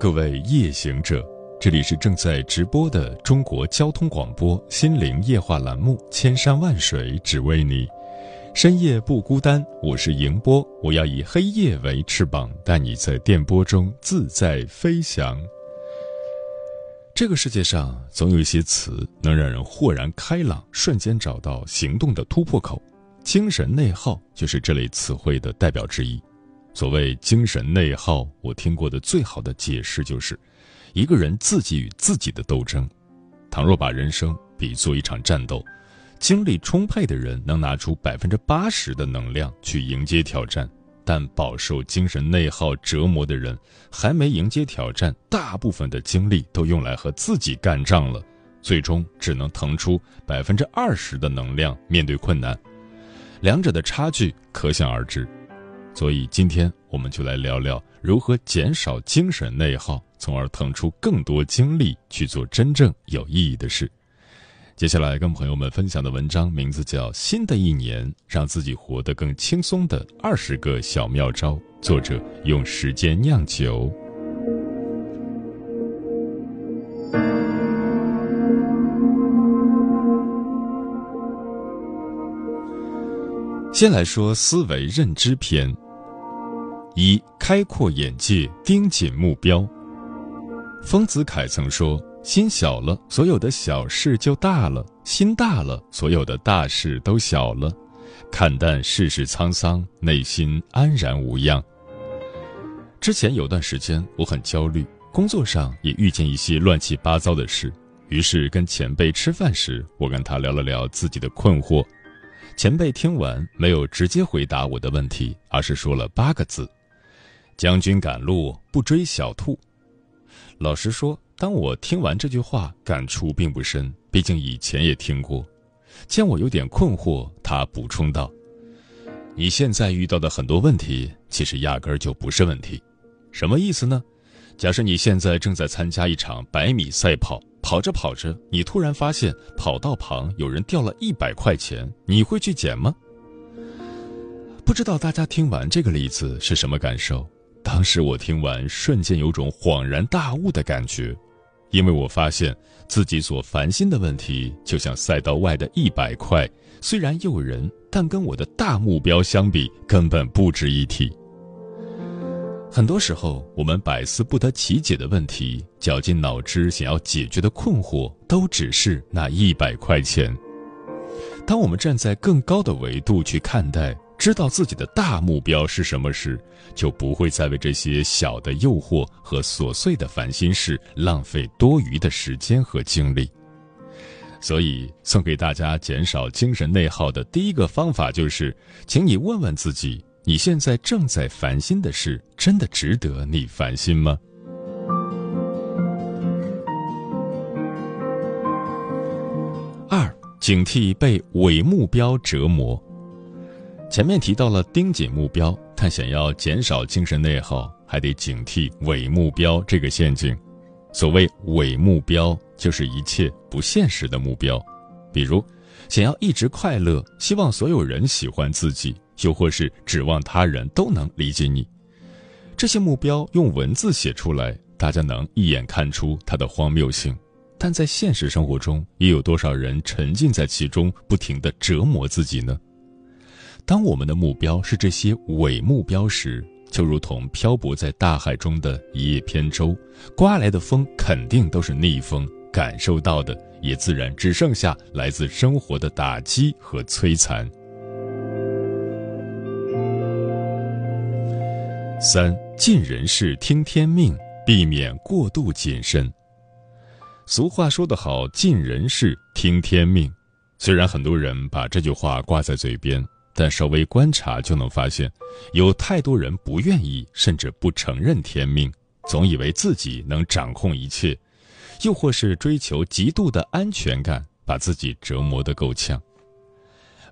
各位夜行者，这里是正在直播的中国交通广播心灵夜话栏目《千山万水只为你》，深夜不孤单，我是迎波，我要以黑夜为翅膀，带你在电波中自在飞翔。这个世界上总有一些词能让人豁然开朗，瞬间找到行动的突破口，精神内耗就是这类词汇的代表之一。所谓精神内耗，我听过的最好的解释就是，一个人自己与自己的斗争。倘若把人生比作一场战斗，精力充沛的人能拿出百分之八十的能量去迎接挑战，但饱受精神内耗折磨的人，还没迎接挑战，大部分的精力都用来和自己干仗了，最终只能腾出百分之二十的能量面对困难，两者的差距可想而知。所以今天我们就来聊聊如何减少精神内耗，从而腾出更多精力去做真正有意义的事。接下来跟朋友们分享的文章名字叫《新的一年让自己活得更轻松的二十个小妙招》，作者用时间酿酒。先来说思维认知篇。一开阔眼界，盯紧目标。丰子恺曾说：“心小了，所有的小事就大了；心大了，所有的大事都小了。看淡世事沧桑，内心安然无恙。”之前有段时间我很焦虑，工作上也遇见一些乱七八糟的事，于是跟前辈吃饭时，我跟他聊了聊自己的困惑。前辈听完没有直接回答我的问题，而是说了八个字。将军赶路不追小兔。老实说，当我听完这句话，感触并不深，毕竟以前也听过。见我有点困惑，他补充道：“你现在遇到的很多问题，其实压根儿就不是问题。什么意思呢？假设你现在正在参加一场百米赛跑，跑着跑着，你突然发现跑道旁有人掉了一百块钱，你会去捡吗？不知道大家听完这个例子是什么感受？”当时我听完，瞬间有种恍然大悟的感觉，因为我发现自己所烦心的问题，就像赛道外的一百块，虽然诱人，但跟我的大目标相比，根本不值一提。很多时候，我们百思不得其解的问题，绞尽脑汁想要解决的困惑，都只是那一百块钱。当我们站在更高的维度去看待。知道自己的大目标是什么时，就不会再为这些小的诱惑和琐碎的烦心事浪费多余的时间和精力。所以，送给大家减少精神内耗的第一个方法就是，请你问问自己：你现在正在烦心的事，真的值得你烦心吗？二，警惕被伪目标折磨。前面提到了盯紧目标，但想要减少精神内耗，还得警惕伪目标这个陷阱。所谓伪目标，就是一切不现实的目标，比如想要一直快乐，希望所有人喜欢自己，又或是指望他人都能理解你。这些目标用文字写出来，大家能一眼看出它的荒谬性，但在现实生活中，又有多少人沉浸在其中，不停地折磨自己呢？当我们的目标是这些伪目标时，就如同漂泊在大海中的一叶扁舟，刮来的风肯定都是逆风，感受到的也自然只剩下来自生活的打击和摧残。三，尽人事听天命，避免过度谨慎。俗话说得好，“尽人事听天命”，虽然很多人把这句话挂在嘴边。但稍微观察就能发现，有太多人不愿意，甚至不承认天命，总以为自己能掌控一切，又或是追求极度的安全感，把自己折磨得够呛。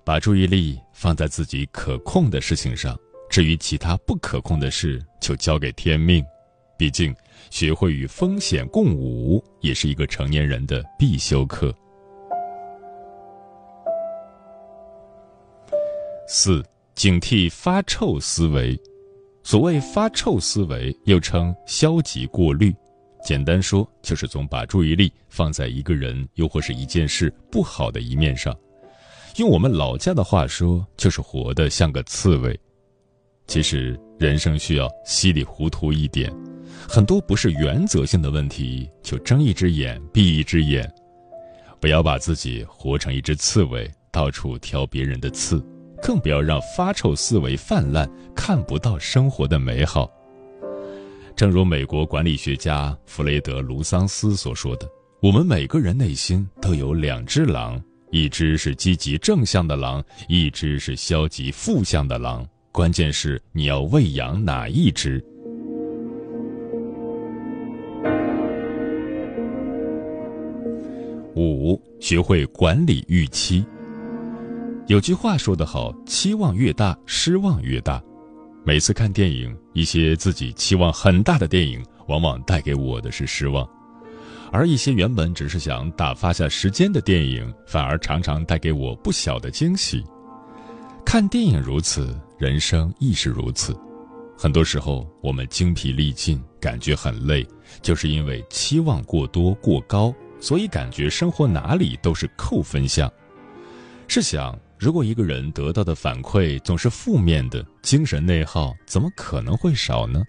把注意力放在自己可控的事情上，至于其他不可控的事，就交给天命。毕竟，学会与风险共舞，也是一个成年人的必修课。四、警惕发臭思维。所谓发臭思维，又称消极过滤，简单说就是总把注意力放在一个人又或是一件事不好的一面上。用我们老家的话说，就是活得像个刺猬。其实人生需要稀里糊涂一点，很多不是原则性的问题，就睁一只眼闭一只眼，不要把自己活成一只刺猬，到处挑别人的刺。更不要让发臭思维泛滥，看不到生活的美好。正如美国管理学家弗雷德·卢桑斯所说的：“我们每个人内心都有两只狼，一只是积极正向的狼，一只是消极负向的狼。关键是你要喂养哪一只。”五，学会管理预期。有句话说得好：“期望越大，失望越大。”每次看电影，一些自己期望很大的电影，往往带给我的是失望；而一些原本只是想打发下时间的电影，反而常常带给我不小的惊喜。看电影如此，人生亦是如此。很多时候，我们精疲力尽，感觉很累，就是因为期望过多过高，所以感觉生活哪里都是扣分项。试想。如果一个人得到的反馈总是负面的，精神内耗怎么可能会少呢？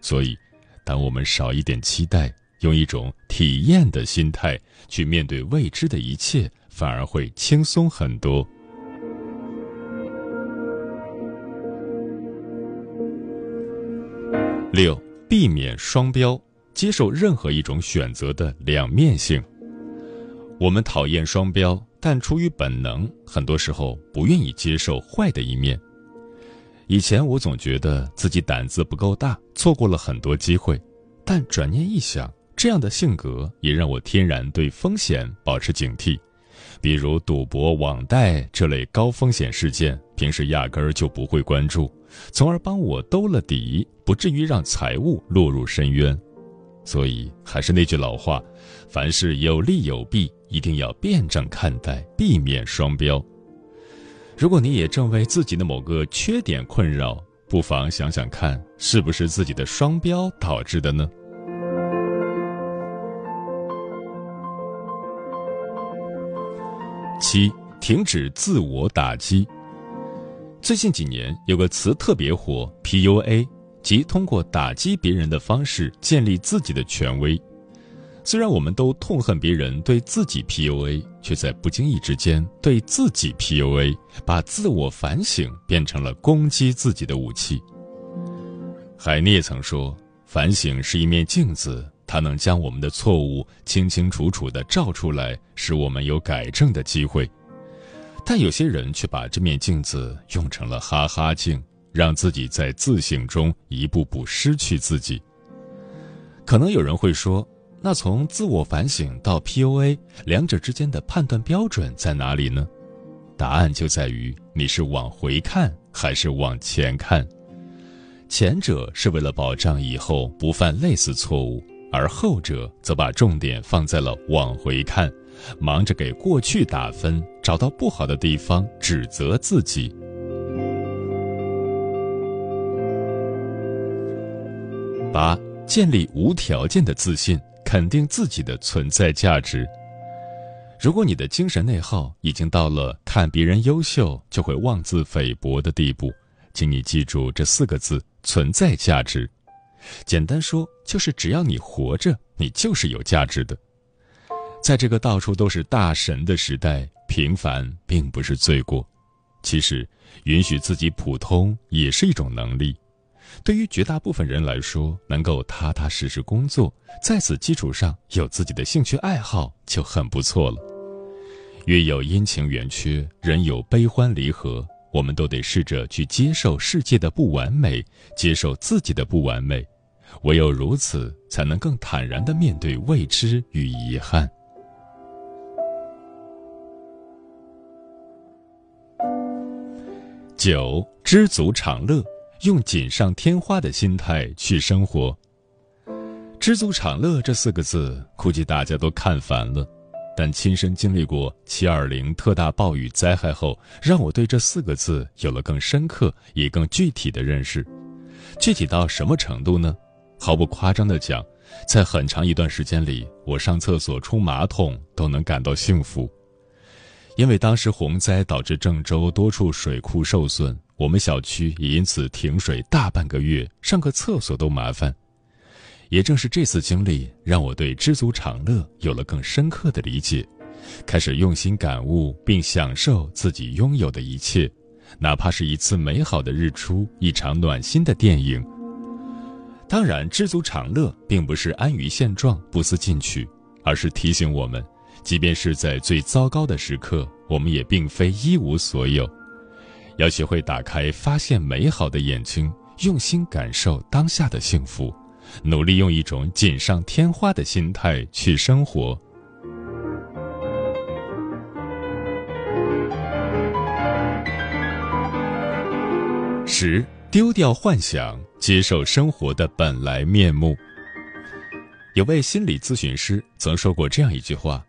所以，当我们少一点期待，用一种体验的心态去面对未知的一切，反而会轻松很多。六，避免双标，接受任何一种选择的两面性。我们讨厌双标。但出于本能，很多时候不愿意接受坏的一面。以前我总觉得自己胆子不够大，错过了很多机会。但转念一想，这样的性格也让我天然对风险保持警惕。比如赌博、网贷这类高风险事件，平时压根儿就不会关注，从而帮我兜了底，不至于让财务落入深渊。所以还是那句老话，凡事有利有弊。一定要辩证看待，避免双标。如果你也正为自己的某个缺点困扰，不妨想想看，是不是自己的双标导致的呢？七，停止自我打击。最近几年有个词特别火，PUA，即通过打击别人的方式建立自己的权威。虽然我们都痛恨别人对自己 PUA，却在不经意之间对自己 PUA，把自我反省变成了攻击自己的武器。海涅曾说：“反省是一面镜子，它能将我们的错误清清楚楚地照出来，使我们有改正的机会。”但有些人却把这面镜子用成了哈哈镜，让自己在自省中一步步失去自己。可能有人会说。那从自我反省到 PUA，两者之间的判断标准在哪里呢？答案就在于你是往回看还是往前看。前者是为了保障以后不犯类似错误，而后者则把重点放在了往回看，忙着给过去打分，找到不好的地方指责自己。八，建立无条件的自信。肯定自己的存在价值。如果你的精神内耗已经到了看别人优秀就会妄自菲薄的地步，请你记住这四个字：存在价值。简单说，就是只要你活着，你就是有价值的。在这个到处都是大神的时代，平凡并不是罪过。其实，允许自己普通也是一种能力。对于绝大部分人来说，能够踏踏实实工作，在此基础上有自己的兴趣爱好就很不错了。月有阴晴圆缺，人有悲欢离合，我们都得试着去接受世界的不完美，接受自己的不完美，唯有如此，才能更坦然的面对未知与遗憾。九，知足常乐，用锦上添花的心态去生活。知足常乐这四个字，估计大家都看烦了。但亲身经历过七二零特大暴雨灾害后，让我对这四个字有了更深刻也更具体的认识。具体到什么程度呢？毫不夸张的讲，在很长一段时间里，我上厕所冲马桶都能感到幸福。因为当时洪灾导致郑州多处水库受损，我们小区也因此停水大半个月，上个厕所都麻烦。也正是这次经历，让我对知足常乐有了更深刻的理解，开始用心感悟并享受自己拥有的一切，哪怕是一次美好的日出，一场暖心的电影。当然，知足常乐并不是安于现状、不思进取，而是提醒我们。即便是在最糟糕的时刻，我们也并非一无所有。要学会打开发现美好的眼睛，用心感受当下的幸福，努力用一种锦上添花的心态去生活。十，丢掉幻想，接受生活的本来面目。有位心理咨询师曾说过这样一句话。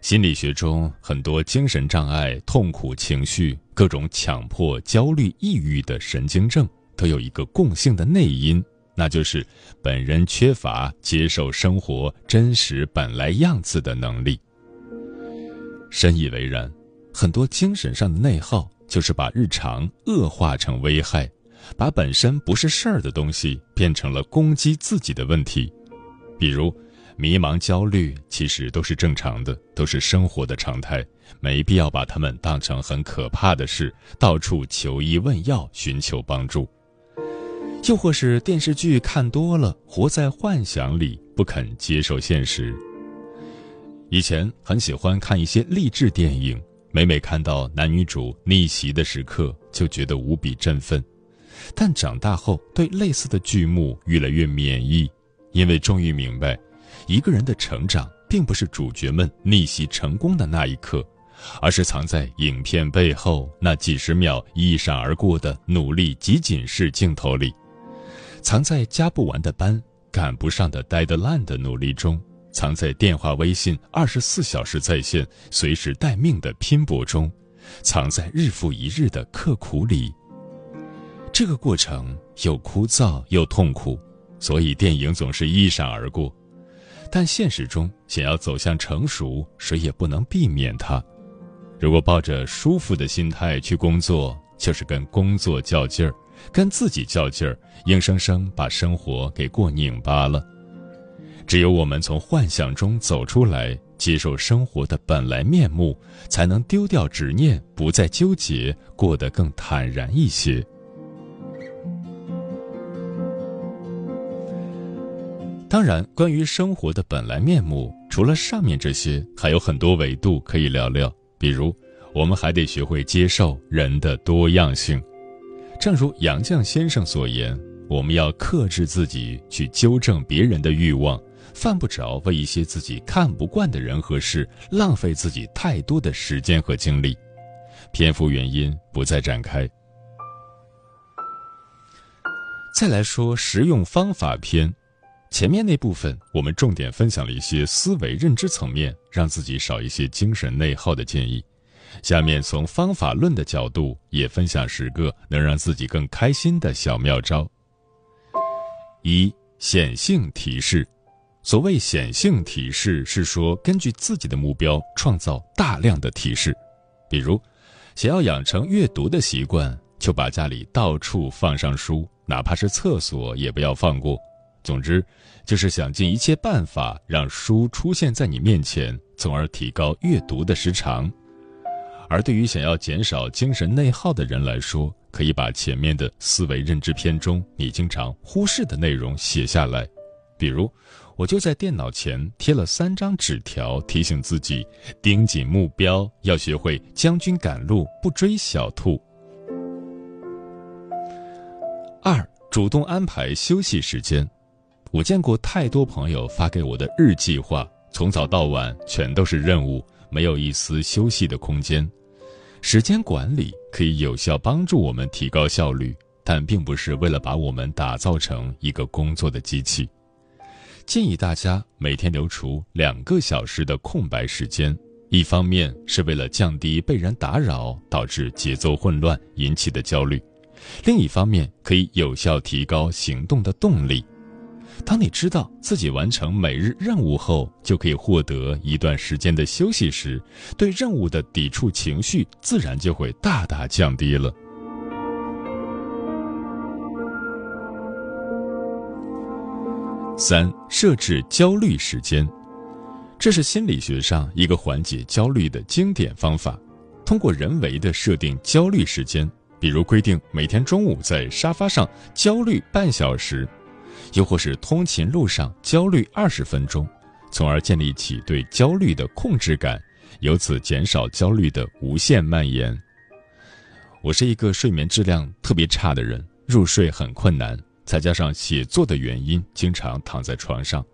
心理学中，很多精神障碍、痛苦情绪、各种强迫、焦虑、抑郁的神经症，都有一个共性的内因，那就是本人缺乏接受生活真实本来样子的能力。深以为然，很多精神上的内耗，就是把日常恶化成危害，把本身不是事儿的东西变成了攻击自己的问题，比如。迷茫、焦虑其实都是正常的，都是生活的常态，没必要把他们当成很可怕的事，到处求医问药寻求帮助。又或是电视剧看多了，活在幻想里，不肯接受现实。以前很喜欢看一些励志电影，每每看到男女主逆袭的时刻，就觉得无比振奋。但长大后，对类似的剧目越来越免疫，因为终于明白。一个人的成长，并不是主角们逆袭成功的那一刻，而是藏在影片背后那几十秒一闪而过的努力集锦式镜头里，藏在加不完的班、赶不上的 deadline 的努力中，藏在电话、微信二十四小时在线、随时待命的拼搏中，藏在日复一日的刻苦里。这个过程又枯燥又痛苦，所以电影总是一闪而过。但现实中，想要走向成熟，谁也不能避免它。如果抱着舒服的心态去工作，就是跟工作较劲儿，跟自己较劲儿，硬生生把生活给过拧巴了。只有我们从幻想中走出来，接受生活的本来面目，才能丢掉执念，不再纠结，过得更坦然一些。当然，关于生活的本来面目，除了上面这些，还有很多维度可以聊聊。比如，我们还得学会接受人的多样性。正如杨绛先生所言，我们要克制自己去纠正别人的欲望，犯不着为一些自己看不惯的人和事浪费自己太多的时间和精力。篇幅原因不再展开。再来说实用方法篇。前面那部分，我们重点分享了一些思维认知层面，让自己少一些精神内耗的建议。下面从方法论的角度，也分享十个能让自己更开心的小妙招。一显性提示，所谓显性提示，是说根据自己的目标创造大量的提示。比如，想要养成阅读的习惯，就把家里到处放上书，哪怕是厕所也不要放过。总之，就是想尽一切办法让书出现在你面前，从而提高阅读的时长。而对于想要减少精神内耗的人来说，可以把前面的思维认知篇中你经常忽视的内容写下来。比如，我就在电脑前贴了三张纸条，提醒自己盯紧目标，要学会将军赶路不追小兔。二，主动安排休息时间。我见过太多朋友发给我的日计划，从早到晚全都是任务，没有一丝休息的空间。时间管理可以有效帮助我们提高效率，但并不是为了把我们打造成一个工作的机器。建议大家每天留出两个小时的空白时间，一方面是为了降低被人打扰导致节奏混乱引起的焦虑，另一方面可以有效提高行动的动力。当你知道自己完成每日任务后就可以获得一段时间的休息时，对任务的抵触情绪自然就会大大降低了。三、设置焦虑时间，这是心理学上一个缓解焦虑的经典方法。通过人为的设定焦虑时间，比如规定每天中午在沙发上焦虑半小时。又或是通勤路上焦虑二十分钟，从而建立起对焦虑的控制感，由此减少焦虑的无限蔓延。我是一个睡眠质量特别差的人，入睡很困难，再加上写作的原因，经常躺在床上，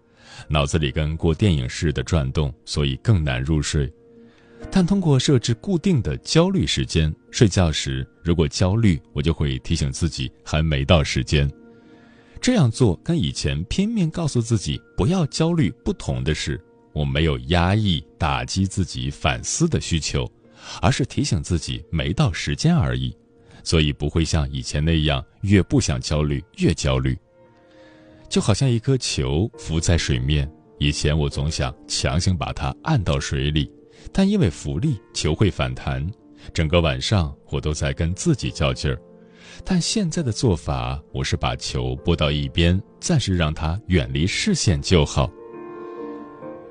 脑子里跟过电影似的转动，所以更难入睡。但通过设置固定的焦虑时间，睡觉时如果焦虑，我就会提醒自己还没到时间。这样做跟以前拼命告诉自己不要焦虑不同的是，我没有压抑、打击自己反思的需求，而是提醒自己没到时间而已，所以不会像以前那样越不想焦虑越焦虑。就好像一颗球浮在水面，以前我总想强行把它按到水里，但因为浮力，球会反弹，整个晚上我都在跟自己较劲儿。但现在的做法，我是把球拨到一边，暂时让它远离视线就好。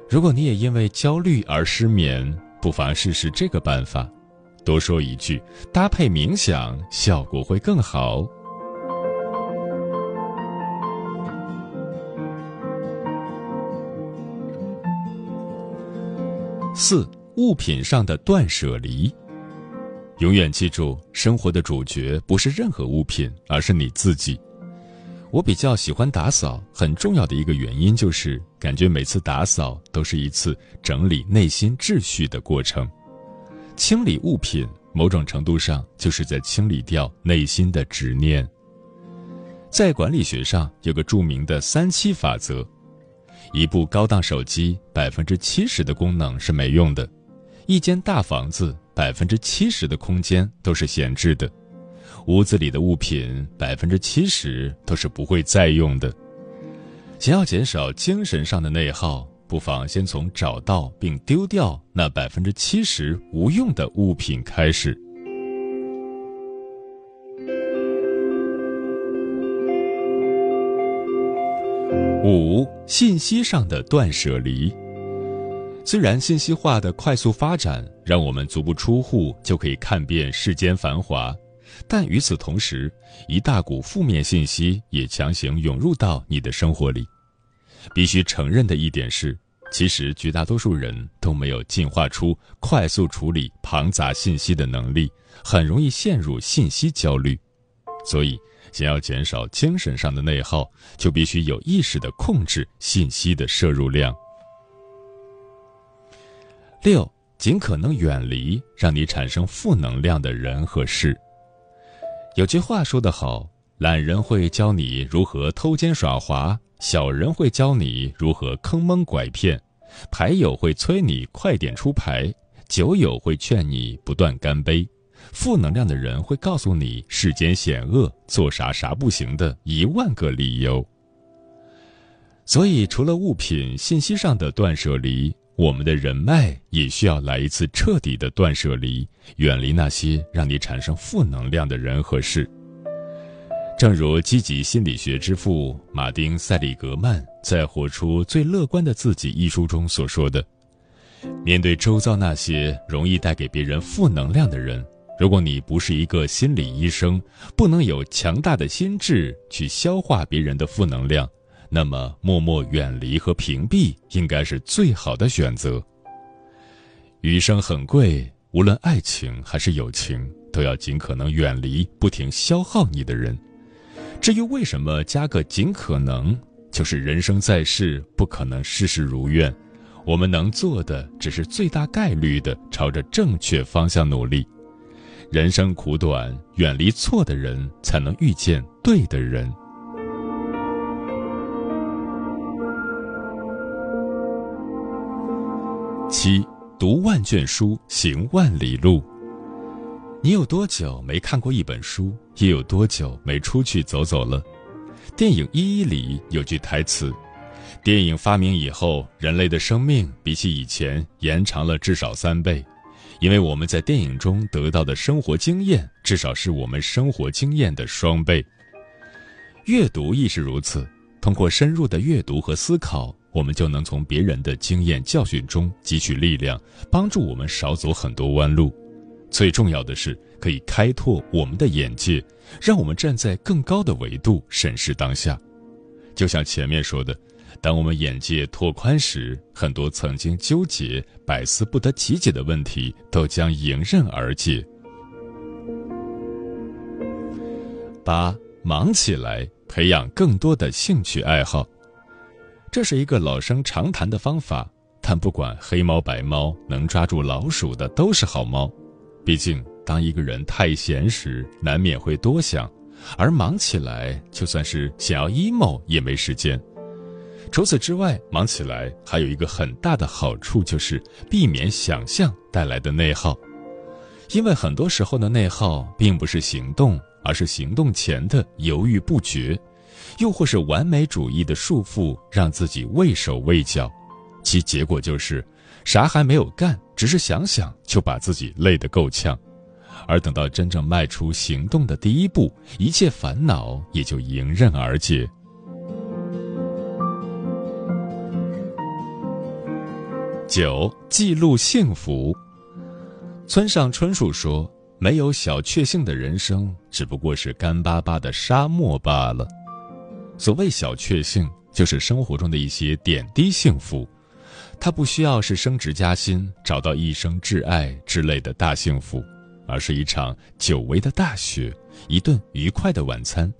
如果你也因为焦虑而失眠，不妨试试这个办法，多说一句，搭配冥想，效果会更好。四物品上的断舍离。永远记住，生活的主角不是任何物品，而是你自己。我比较喜欢打扫，很重要的一个原因就是感觉每次打扫都是一次整理内心秩序的过程。清理物品，某种程度上就是在清理掉内心的执念。在管理学上有个著名的三七法则：一部高档手机，百分之七十的功能是没用的；一间大房子。百分之七十的空间都是闲置的，屋子里的物品百分之七十都是不会再用的。想要减少精神上的内耗，不妨先从找到并丢掉那百分之七十无用的物品开始。五、信息上的断舍离。虽然信息化的快速发展让我们足不出户就可以看遍世间繁华，但与此同时，一大股负面信息也强行涌入到你的生活里。必须承认的一点是，其实绝大多数人都没有进化出快速处理庞杂信息的能力，很容易陷入信息焦虑。所以，想要减少精神上的内耗，就必须有意识地控制信息的摄入量。六，尽可能远离让你产生负能量的人和事。有句话说得好：“懒人会教你如何偷奸耍滑，小人会教你如何坑蒙拐骗，牌友会催你快点出牌，酒友会劝你不断干杯，负能量的人会告诉你世间险恶，做啥啥不行的一万个理由。”所以，除了物品信息上的断舍离。我们的人脉也需要来一次彻底的断舍离，远离那些让你产生负能量的人和事。正如积极心理学之父马丁·塞里格曼在《活出最乐观的自己》一书中所说的：“面对周遭那些容易带给别人负能量的人，如果你不是一个心理医生，不能有强大的心智去消化别人的负能量。”那么，默默远离和屏蔽应该是最好的选择。余生很贵，无论爱情还是友情，都要尽可能远离不停消耗你的人。至于为什么加个“尽可能”，就是人生在世不可能事事如愿，我们能做的只是最大概率的朝着正确方向努力。人生苦短，远离错的人，才能遇见对的人。七，读万卷书，行万里路。你有多久没看过一本书？也有多久没出去走走了？电影《一一》里有句台词：“电影发明以后，人类的生命比起以前延长了至少三倍。”因为我们在电影中得到的生活经验，至少是我们生活经验的双倍。阅读亦是如此，通过深入的阅读和思考，我们就能从别人的经验教训中汲取力量，帮助我们少走很多弯路。最重要的是，可以开拓我们的眼界，让我们站在更高的维度审视当下。就像前面说的。当我们眼界拓宽时，很多曾经纠结、百思不得其解的问题都将迎刃而解。八，忙起来，培养更多的兴趣爱好。这是一个老生常谈的方法，但不管黑猫白猫，能抓住老鼠的都是好猫。毕竟，当一个人太闲时，难免会多想，而忙起来，就算是想要 emo 也没时间。除此之外，忙起来还有一个很大的好处，就是避免想象带来的内耗。因为很多时候的内耗并不是行动，而是行动前的犹豫不决，又或是完美主义的束缚，让自己畏手畏脚。其结果就是啥还没有干，只是想想就把自己累得够呛。而等到真正迈出行动的第一步，一切烦恼也就迎刃而解。九，记录幸福。村上春树说：“没有小确幸的人生，只不过是干巴巴的沙漠罢了。”所谓小确幸，就是生活中的一些点滴幸福。它不需要是升职加薪、找到一生挚爱之类的大幸福，而是一场久违的大雪、一顿愉快的晚餐，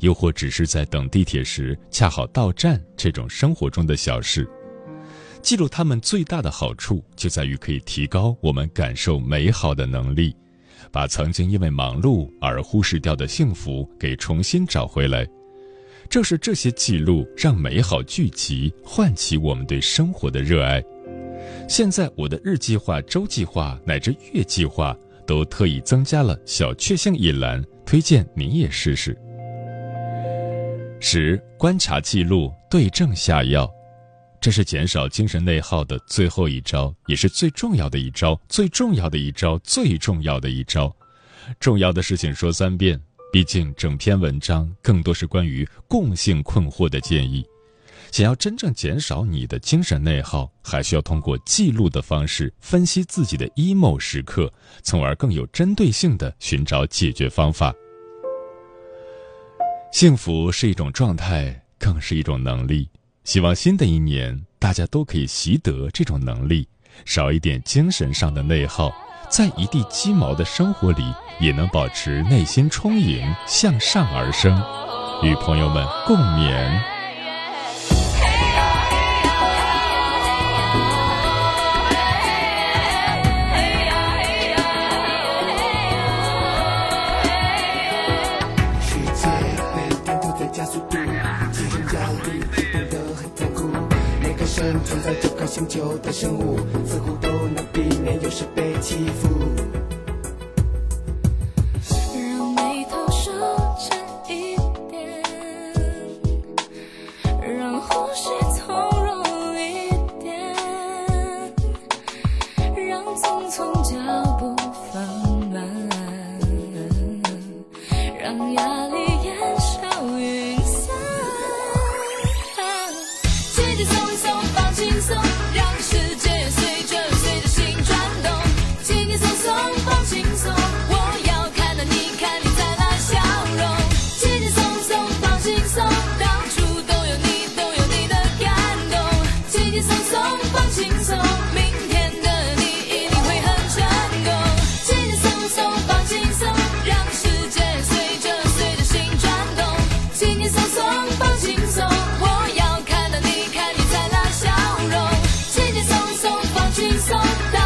又或只是在等地铁时恰好到站这种生活中的小事。记录它们最大的好处，就在于可以提高我们感受美好的能力，把曾经因为忙碌而忽视掉的幸福给重新找回来。正是这些记录，让美好聚集，唤起我们对生活的热爱。现在，我的日计划、周计划乃至月计划，都特意增加了小确幸一栏，推荐你也试试。十、观察记录，对症下药。这是减少精神内耗的最后一招，也是最重要的一招。最重要的一招，最重要的一招。重要的事情说三遍，毕竟整篇文章更多是关于共性困惑的建议。想要真正减少你的精神内耗，还需要通过记录的方式分析自己的 emo 时刻，从而更有针对性的寻找解决方法。幸福是一种状态，更是一种能力。希望新的一年，大家都可以习得这种能力，少一点精神上的内耗，在一地鸡毛的生活里，也能保持内心充盈，向上而生。与朋友们共勉。星球的生物，似乎都能避免有时被欺负。走的